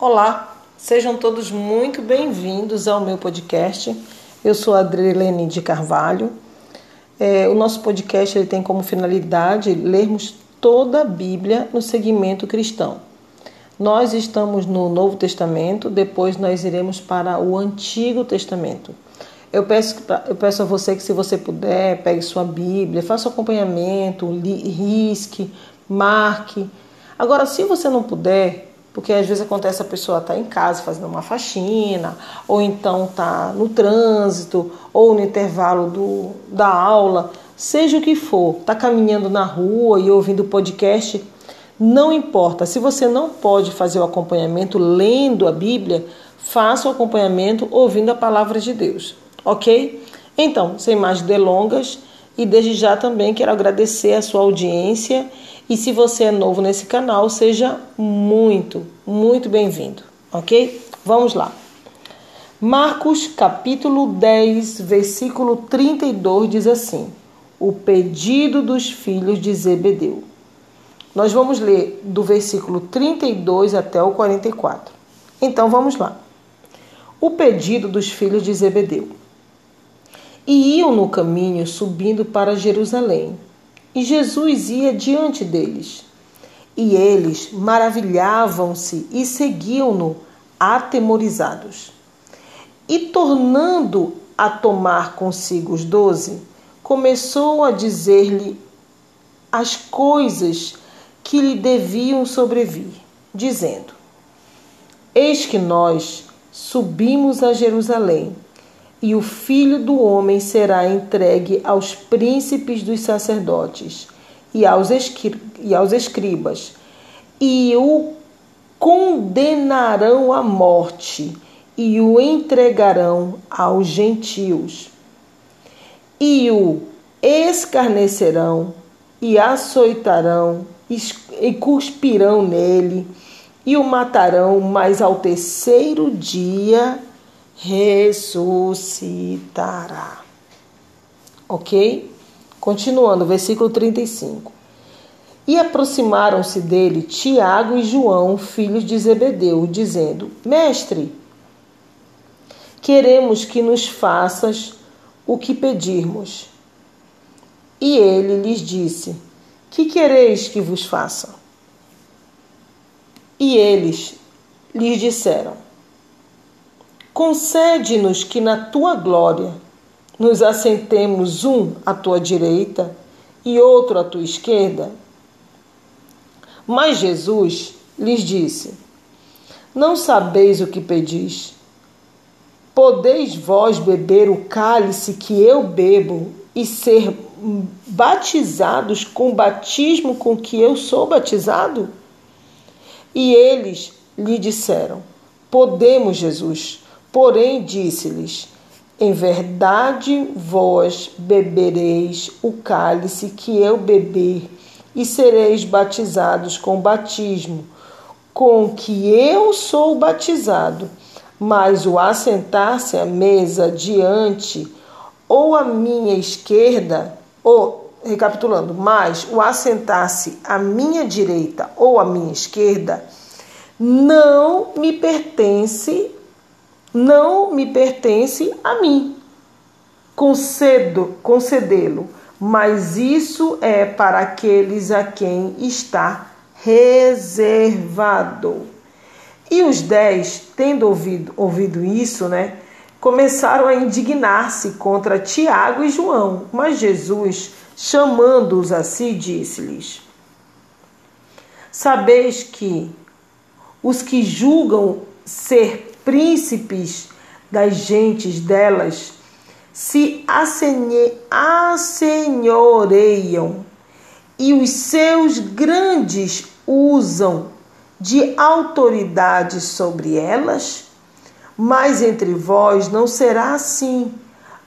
Olá, sejam todos muito bem-vindos ao meu podcast. Eu sou a Adrielene de Carvalho. É, o nosso podcast ele tem como finalidade lermos toda a Bíblia no segmento cristão. Nós estamos no Novo Testamento, depois nós iremos para o Antigo Testamento. Eu peço, eu peço a você que, se você puder, pegue sua Bíblia, faça acompanhamento, risque, marque. Agora, se você não puder, porque às vezes acontece a pessoa estar tá em casa fazendo uma faxina, ou então está no trânsito, ou no intervalo do, da aula, seja o que for, está caminhando na rua e ouvindo podcast, não importa. Se você não pode fazer o acompanhamento lendo a Bíblia, faça o acompanhamento ouvindo a palavra de Deus, ok? Então, sem mais delongas, e desde já também quero agradecer a sua audiência e se você é novo nesse canal, seja muito, muito bem-vindo, ok? Vamos lá. Marcos capítulo 10, versículo 32 diz assim: O pedido dos filhos de Zebedeu. Nós vamos ler do versículo 32 até o 44. Então vamos lá. O pedido dos filhos de Zebedeu. E iam no caminho subindo para Jerusalém e Jesus ia diante deles. E eles maravilhavam-se e seguiam-no atemorizados. E tornando a tomar consigo os doze, começou a dizer-lhe as coisas que lhe deviam sobrevir, dizendo: Eis que nós subimos a Jerusalém e o filho do homem será entregue aos príncipes dos sacerdotes e aos, e aos escribas, e o condenarão à morte e o entregarão aos gentios, e o escarnecerão e açoitarão e cuspirão nele e o matarão, mas ao terceiro dia ressuscitará. Ok? Continuando, versículo 35. E aproximaram-se dele Tiago e João, filhos de Zebedeu, dizendo: Mestre, queremos que nos faças o que pedirmos. E ele lhes disse: Que quereis que vos faça? E eles lhes disseram: Concede-nos que na tua glória nos assentemos um à tua direita e outro à tua esquerda. Mas Jesus lhes disse: Não sabeis o que pedis. Podeis vós beber o cálice que eu bebo e ser batizados com o batismo com que eu sou batizado? E eles lhe disseram: Podemos, Jesus. Porém, disse-lhes: Em verdade vós bebereis o cálice que eu beber, e sereis batizados com batismo com que eu sou batizado. Mas o assentar-se à mesa diante ou à minha esquerda, ou recapitulando, mas o assentar-se à minha direita ou à minha esquerda, não me pertence não me pertence a mim. Concedo, concedê-lo, mas isso é para aqueles a quem está reservado. E os dez, tendo ouvido, ouvido isso, né, começaram a indignar-se contra Tiago e João. Mas Jesus, chamando-os a si, disse-lhes: Sabeis que os que julgam ser príncipes das gentes delas se assenhoreiam e os seus grandes usam de autoridade sobre elas? Mas entre vós não será assim.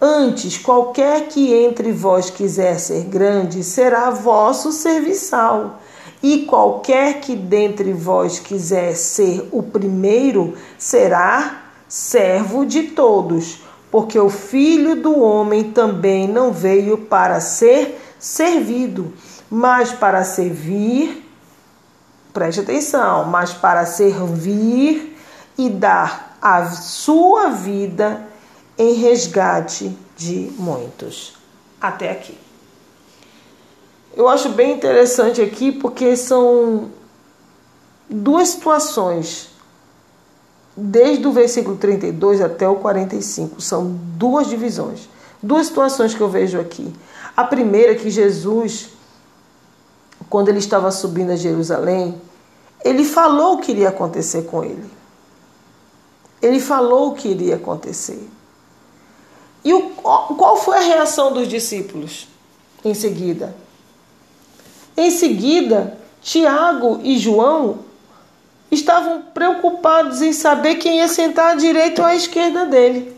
Antes, qualquer que entre vós quiser ser grande, será vosso serviçal e qualquer que dentre vós quiser ser o primeiro, será servo de todos, porque o filho do homem também não veio para ser servido, mas para servir, preste atenção, mas para servir e dar a sua vida em resgate de muitos. Até aqui. Eu acho bem interessante aqui porque são duas situações, desde o versículo 32 até o 45, são duas divisões, duas situações que eu vejo aqui. A primeira é que Jesus, quando ele estava subindo a Jerusalém, ele falou o que iria acontecer com ele. Ele falou o que iria acontecer. E o, qual foi a reação dos discípulos em seguida? Em seguida, Tiago e João estavam preocupados em saber quem ia sentar à direita ou à esquerda dele.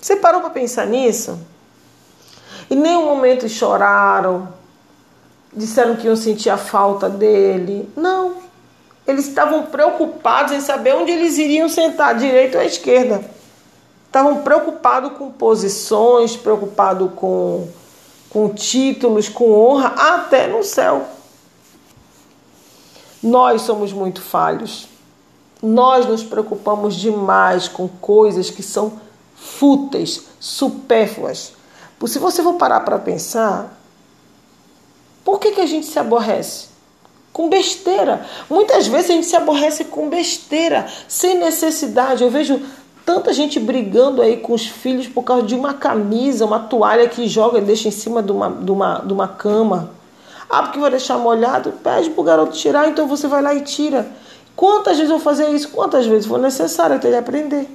Você parou para pensar nisso? Em nenhum momento choraram, disseram que iam sentir a falta dele. Não. Eles estavam preocupados em saber onde eles iriam sentar, à direita ou à esquerda. Estavam preocupados com posições, preocupados com, com títulos, com honra, até no céu. Nós somos muito falhos. Nós nos preocupamos demais com coisas que são fúteis, supérfluas. Se você for parar para pensar, por que, que a gente se aborrece? Com besteira. Muitas vezes a gente se aborrece com besteira, sem necessidade. Eu vejo tanta gente brigando aí com os filhos por causa de uma camisa, uma toalha que joga e deixa em cima de uma, de uma, de uma cama. Ah, porque vai deixar molhado? Pede para o garoto tirar, então você vai lá e tira. Quantas vezes eu vou fazer isso? Quantas vezes for necessário até ele aprender?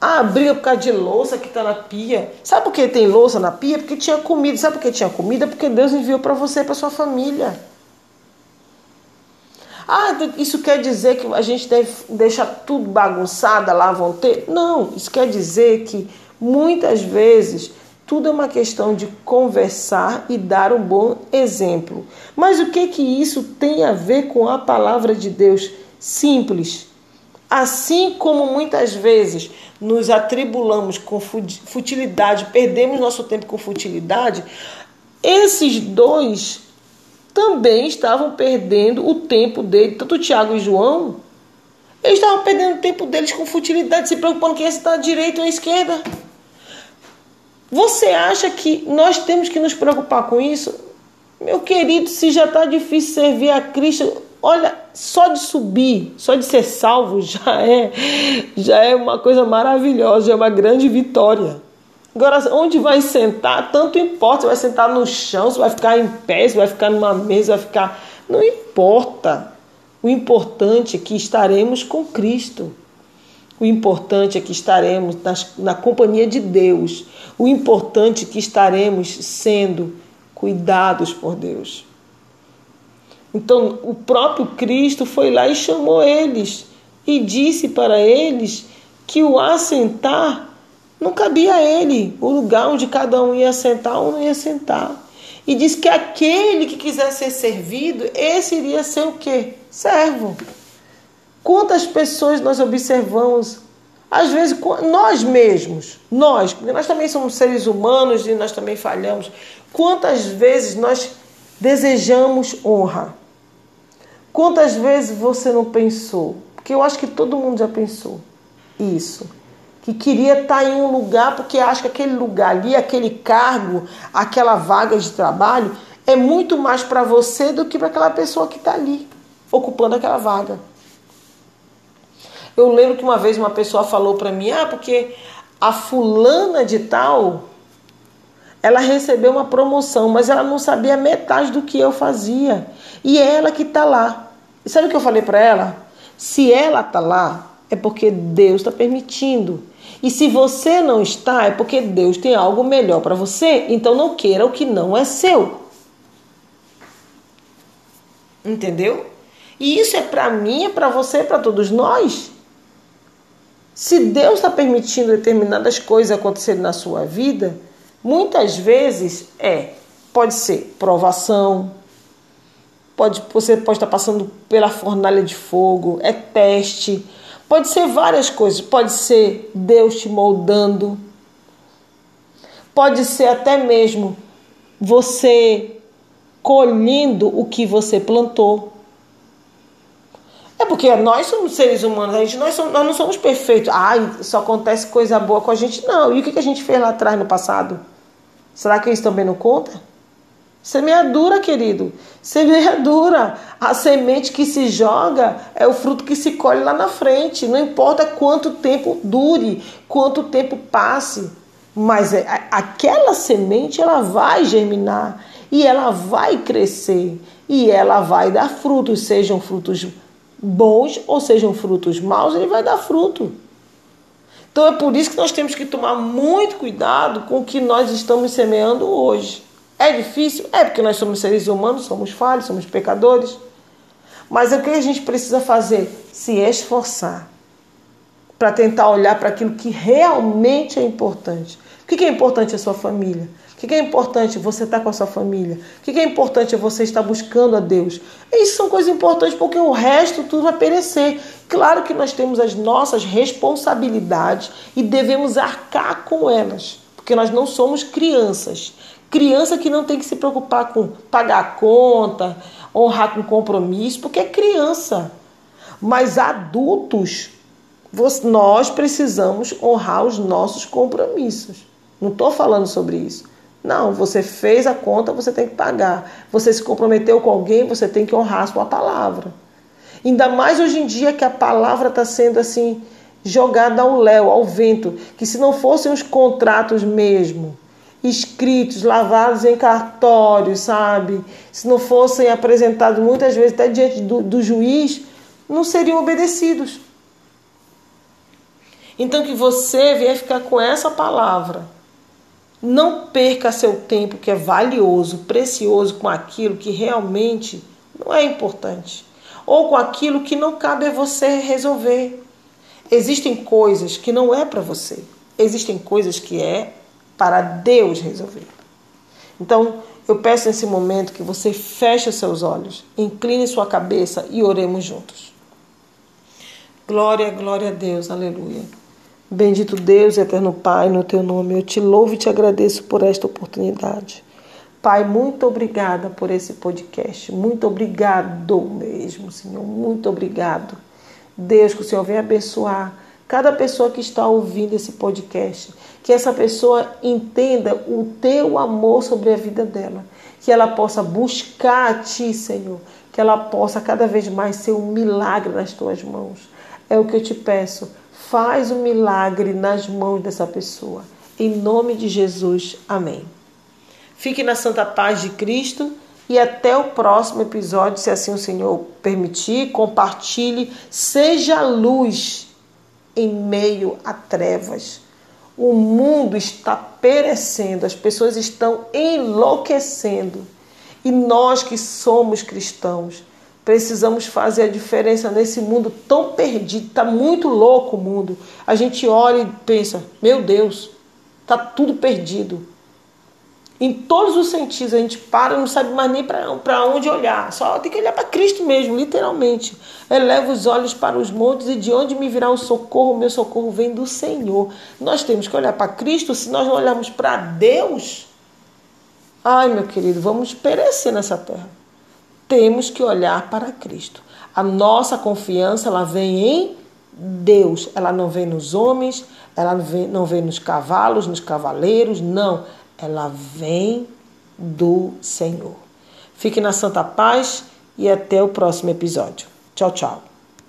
Ah, briga por causa de louça que está na pia. Sabe por que tem louça na pia? Porque tinha comida. Sabe por que tinha comida? Porque Deus enviou para você e para sua família. Ah, isso quer dizer que a gente deve deixar tudo bagunçado, lá vão ter? Não, isso quer dizer que muitas vezes tudo é uma questão de conversar e dar um bom exemplo. Mas o que que isso tem a ver com a palavra de Deus? Simples. Assim como muitas vezes nos atribulamos com futilidade, perdemos nosso tempo com futilidade, esses dois também estavam perdendo o tempo dele, tanto Tiago e João, eles estavam perdendo o tempo deles com futilidade, se preocupando quem está à direita ou à esquerda. Você acha que nós temos que nos preocupar com isso? Meu querido, se já está difícil servir a Cristo, olha, só de subir, só de ser salvo já é, já é uma coisa maravilhosa, é uma grande vitória. Agora, onde vai sentar, tanto importa, se vai sentar no chão, se vai ficar em pé, se vai ficar numa mesa, vai ficar. Não importa. O importante é que estaremos com Cristo. O importante é que estaremos nas, na companhia de Deus. O importante é que estaremos sendo cuidados por Deus. Então, o próprio Cristo foi lá e chamou eles e disse para eles que o assentar não cabia a ele, o lugar onde cada um ia sentar ou não ia sentar. E disse que aquele que quiser ser servido, esse iria ser o quê? Servo. Quantas pessoas nós observamos, às vezes nós mesmos, nós, porque nós também somos seres humanos e nós também falhamos. Quantas vezes nós desejamos honra? Quantas vezes você não pensou? Porque eu acho que todo mundo já pensou isso. Que queria estar em um lugar porque acha que aquele lugar ali, aquele cargo, aquela vaga de trabalho é muito mais para você do que para aquela pessoa que está ali, ocupando aquela vaga. Eu lembro que uma vez uma pessoa falou para mim: ah, porque a fulana de tal, ela recebeu uma promoção, mas ela não sabia metade do que eu fazia. E é ela que está lá. E sabe o que eu falei para ela? Se ela está lá, é porque Deus está permitindo. E se você não está, é porque Deus tem algo melhor para você. Então não queira o que não é seu. Entendeu? E isso é para mim, é para você, é para todos nós. Se Deus está permitindo determinadas coisas acontecerem na sua vida, muitas vezes é, pode ser provação, pode, você pode estar passando pela fornalha de fogo, é teste, pode ser várias coisas, pode ser Deus te moldando, pode ser até mesmo você colhendo o que você plantou. É porque nós somos seres humanos, a gente, nós, somos, nós não somos perfeitos. Ai, só acontece coisa boa com a gente. Não. E o que a gente fez lá atrás no passado? Será que isso também não conta? Semeadura, querido. Semeadura. A semente que se joga é o fruto que se colhe lá na frente. Não importa quanto tempo dure, quanto tempo passe. Mas é, aquela semente ela vai germinar e ela vai crescer e ela vai dar frutos, sejam frutos bons ou sejam frutos maus, ele vai dar fruto. Então é por isso que nós temos que tomar muito cuidado com o que nós estamos semeando hoje. É difícil? É porque nós somos seres humanos, somos falhos, somos pecadores. Mas o que a gente precisa fazer? Se esforçar para tentar olhar para aquilo que realmente é importante. O que é importante a sua família? O que é importante você estar com a sua família? O que é importante você estar buscando a Deus? Isso são coisas importantes porque o resto tudo vai perecer. Claro que nós temos as nossas responsabilidades e devemos arcar com elas, porque nós não somos crianças. Criança que não tem que se preocupar com pagar a conta, honrar com compromisso, porque é criança. Mas adultos, nós precisamos honrar os nossos compromissos. Não estou falando sobre isso. Não, você fez a conta, você tem que pagar. Você se comprometeu com alguém, você tem que honrar a sua palavra. Ainda mais hoje em dia que a palavra está sendo assim jogada ao léu, ao vento, que se não fossem os contratos mesmo, escritos, lavados em cartório, sabe? Se não fossem apresentados muitas vezes até diante do, do juiz, não seriam obedecidos. Então que você venha ficar com essa palavra. Não perca seu tempo que é valioso, precioso com aquilo que realmente não é importante ou com aquilo que não cabe a você resolver. Existem coisas que não é para você. Existem coisas que é para Deus resolver. Então, eu peço nesse momento que você feche seus olhos, incline sua cabeça e oremos juntos. Glória, glória a Deus, aleluia. Bendito Deus, eterno Pai, no teu nome, eu te louvo e te agradeço por esta oportunidade. Pai, muito obrigada por esse podcast. Muito obrigado mesmo, Senhor. Muito obrigado. Deus, que o Senhor venha abençoar cada pessoa que está ouvindo esse podcast. Que essa pessoa entenda o teu amor sobre a vida dela. Que ela possa buscar a ti, Senhor. Que ela possa cada vez mais ser um milagre nas tuas mãos. É o que eu te peço. Faz um milagre nas mãos dessa pessoa. Em nome de Jesus. Amém. Fique na santa paz de Cristo e até o próximo episódio, se assim o Senhor permitir. Compartilhe, seja luz em meio a trevas. O mundo está perecendo, as pessoas estão enlouquecendo. E nós que somos cristãos, precisamos fazer a diferença nesse mundo tão perdido, está muito louco o mundo. A gente olha e pensa: meu Deus, está tudo perdido. Em todos os sentidos, a gente para, não sabe mais nem para onde olhar. Só tem que olhar para Cristo mesmo, literalmente. Eleva os olhos para os montes e de onde me virá o socorro? O meu socorro vem do Senhor. Nós temos que olhar para Cristo. Se nós não olharmos para Deus, ai meu querido, vamos perecer nessa terra. Temos que olhar para Cristo. A nossa confiança ela vem em Deus. Ela não vem nos homens, ela não vem, não vem nos cavalos, nos cavaleiros, não ela vem do Senhor. Fique na santa paz e até o próximo episódio. Tchau, tchau.